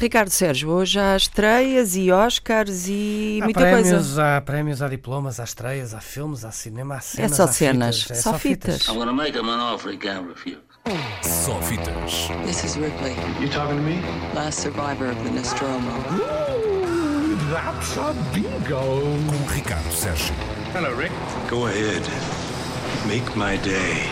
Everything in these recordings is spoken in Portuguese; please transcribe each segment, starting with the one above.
Ricardo Sérgio, hoje há estreias e Oscars e há muita prémios, coisa. Há prémios, há diplomas, há estreias, há filmes, há cinema, há cenas. É só há cenas, fitas, é só fitas. I'm gonna make him an offer he can't refuse. Só fitas. This is Ripley, You talking to me? last survivor of the Nostromo. That's a bingo. Com Ricardo Sérgio. Hello, Rick. Go ahead. Make my day.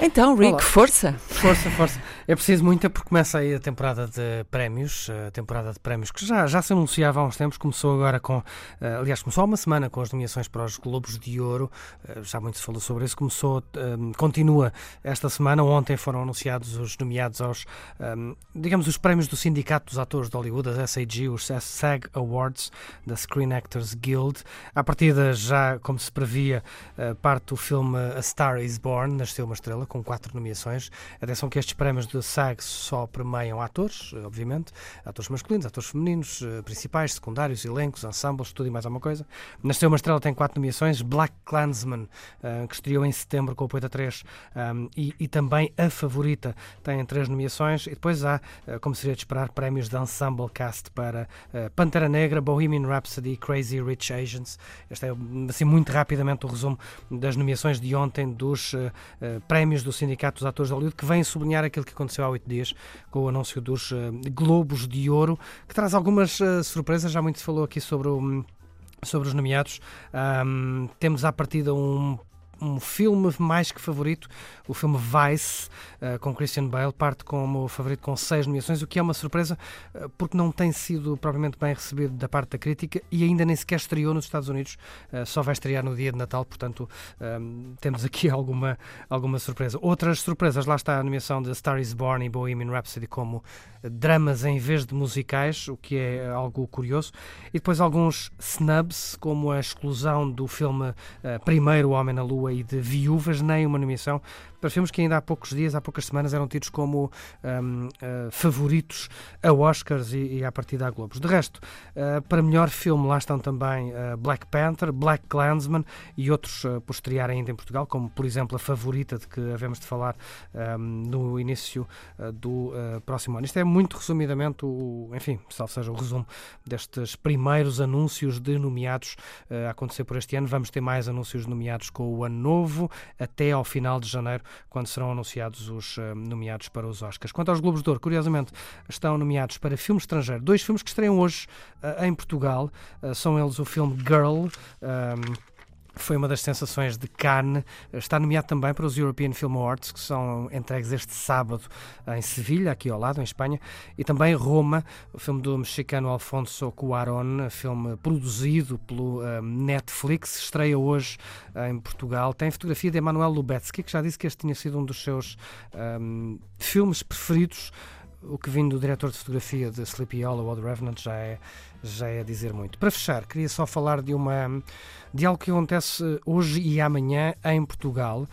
Então, Rick, Olá. força. Força, força. É preciso muita porque começa aí a temporada de prémios, a temporada de prémios que já, já se anunciava há uns tempos, começou agora com, eh, aliás, começou há uma semana com as nomeações para os Globos de Ouro, eh, já muito se falou sobre isso, começou, eh, continua esta semana, ontem foram anunciados os nomeados aos, eh, digamos, os prémios do Sindicato dos Atores de Hollywood, as SAG, os SAG Awards, da Screen Actors Guild. À partida, já, como se previa, eh, parte do filme A Star is Born, Nasceu uma Estrela, com quatro nomeações. Atenção que estes prémios do SAG só premiam atores, obviamente, atores masculinos, atores femininos, eh, principais, secundários, elencos, ensembles, tudo e mais alguma coisa. Nasceu uma Estrela tem quatro nomeações, Black Klansman, eh, que estreou em setembro com o da 3, um, e, e também A Favorita tem três nomeações, e depois há, eh, como seria de esperar, prémios de Ensemble Cast para Pantera Negra, Bohemian Rhapsody, Crazy Rich Asians. Este é, assim, muito rapidamente o resumo das nomeações de ontem dos prémios do Sindicato dos Atores de Hollywood, que vem sublinhar aquilo que aconteceu há oito dias com o anúncio dos eh, Globos de Ouro, que traz algumas eh, surpresas. Já muito se falou aqui sobre, o, sobre os nomeados. Ahm, temos à partida um um filme mais que favorito, o filme Vice, eh, com Christian Bale, parte como favorito com seis nomeações, o que é uma surpresa, eh, porque não tem sido propriamente bem recebido da parte da crítica e ainda nem sequer estreou nos Estados Unidos, eh, só vai estrear no dia de Natal, portanto ehm, temos aqui alguma, alguma surpresa. Outras surpresas, lá está a nomeação de Star is Born e Bohemian Rhapsody como dramas em vez de musicais, o que é algo curioso, e depois alguns snubs, como a exclusão do filme Primeiro Homem na Lua e de Viúvas, nem uma nomeação para filmes que ainda há poucos dias, há poucas semanas, eram tidos como um, uh, favoritos a Oscars e, e à partida a Globos. De resto, uh, para melhor filme, lá estão também uh, Black Panther, Black Klansman e outros uh, por estrear ainda em Portugal, como por exemplo a favorita de que havemos de falar um, no início do próximo ano. Isto é muito resumidamente, o, enfim, salvo seja o resumo destes primeiros anúncios de nomeados a acontecer por este ano. Vamos ter mais anúncios nomeados com o ano novo até ao final de janeiro quando serão anunciados os uh, nomeados para os Oscars. Quanto aos Globos de Ouro, curiosamente, estão nomeados para filme estrangeiro. Dois filmes que estreiam hoje uh, em Portugal. Uh, são eles o filme Girl. Foi uma das sensações de Cannes. Está nomeado também para os European Film Awards, que são entregues este sábado em Sevilha, aqui ao lado, em Espanha, e também Roma, o filme do mexicano Alfonso Cuarón, filme produzido pelo um, Netflix, estreia hoje em Portugal. Tem fotografia de Emanuel Lubetsky, que já disse que este tinha sido um dos seus um, filmes preferidos o que vindo do diretor de fotografia de Sleepy Hollow ou de Revenant já é, já é dizer muito. Para fechar, queria só falar de uma de algo que acontece hoje e amanhã em Portugal.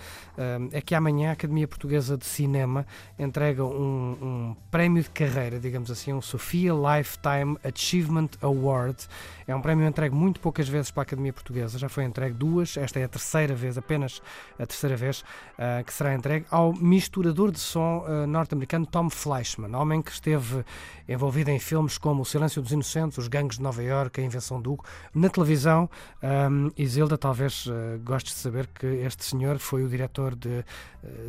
É que amanhã a Academia Portuguesa de Cinema entrega um, um prémio de carreira, digamos assim, um Sofia Lifetime Achievement Award. É um prémio entregue muito poucas vezes para a Academia Portuguesa, já foi entregue duas, esta é a terceira vez, apenas a terceira vez, uh, que será entregue ao misturador de som uh, norte-americano Tom Fleischman, homem que esteve envolvido em filmes como O Silêncio dos Inocentes, Os Gangues de Nova Iorque, A Invenção do Hugo. Na televisão, um, Isilda talvez uh, goste de saber que este senhor foi o diretor de uh,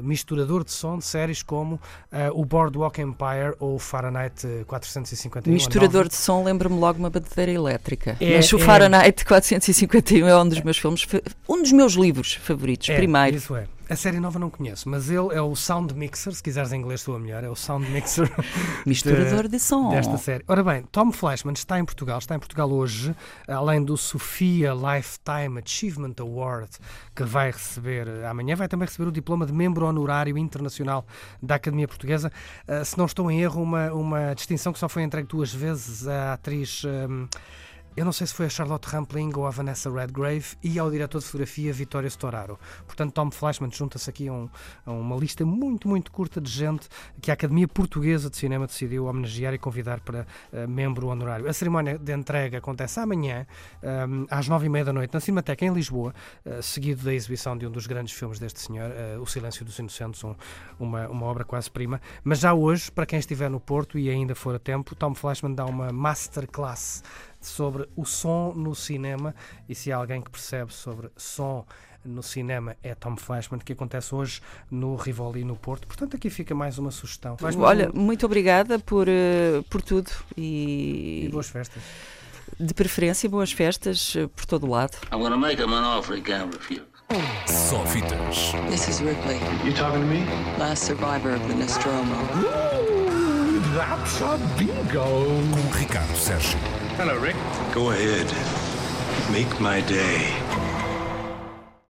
misturador de som de séries como uh, o Boardwalk Empire ou Fahrenheit 451. Misturador de som lembra-me logo uma batedeira elétrica. É, Mas o é- Fahrenheit 451 é um dos meus filmes, um dos meus livros favoritos, É, primeiro. Isso é. A série nova não conheço, mas ele é o Sound Mixer, se quiseres em inglês estou a melhor, é o Sound Mixer Misturador de som. desta série. Ora bem, Tom Fleischman está em Portugal, está em Portugal hoje, além do Sofia Lifetime Achievement Award, que vai receber amanhã, vai também receber o diploma de membro honorário internacional da Academia Portuguesa. Uh, se não estou em erro, uma, uma distinção que só foi entregue duas vezes à atriz. um, eu não sei se foi a Charlotte Rampling ou a Vanessa Redgrave e ao diretor de fotografia Vittorio Storaro. Portanto, Tom Fleischmann junta-se aqui a, um, a, uma lista muito, muito curta de gente que a Academia Portuguesa de Cinema decidiu homenagear e convidar para uh, membro honorário. A cerimónia de entrega acontece amanhã, um, às nove e meia da noite, na Cinemateca em Lisboa, uh, seguido da exibição de um dos grandes filmes deste senhor, uh, O Silêncio dos Inocentes, um, uma, uma obra quase prima. Mas já hoje, para quem estiver no Porto e ainda for a tempo, Tom Fleischmann dá uma masterclass sobre o som no cinema e se há alguém que percebe sobre som no cinema é Tom Fleischmann, que acontece hoje no Rivoli no Porto. Portanto, aqui fica mais uma sugestão. Mais Olha, muito obrigada por, uh, por tudo e... e boas festas. De preferência, boas festas uh, por todo o lado. I'm gonna make him an offer he can't refuse. Só fitas. This is Ripley, You talking to me? last survivor of the Nostromo. Ooh, that's a bingo. Com Ricardo Sérgio. Hello, Rick. Go ahead. Make my day.